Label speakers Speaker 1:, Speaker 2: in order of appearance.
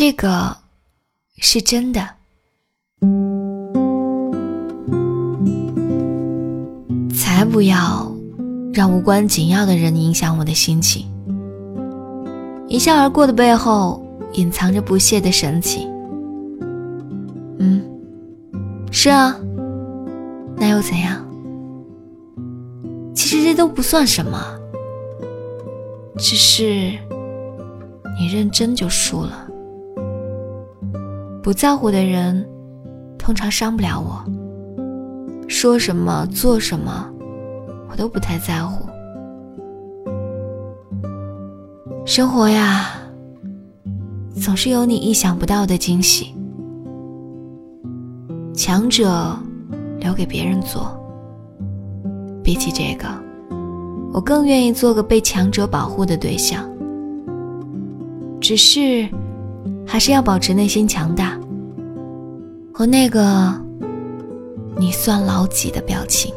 Speaker 1: 这个是真的。才不要让无关紧要的人影响我的心情。一笑而过的背后，隐藏着不屑的神情。嗯，是啊，那又怎样？其实这都不算什么，只是你认真就输了。不在乎的人，通常伤不了我。说什么做什么，我都不太在乎。生活呀，总是有你意想不到的惊喜。强者留给别人做，比起这个，我更愿意做个被强者保护的对象。只是，还是要保持内心强大，和那个。你算老几的表情？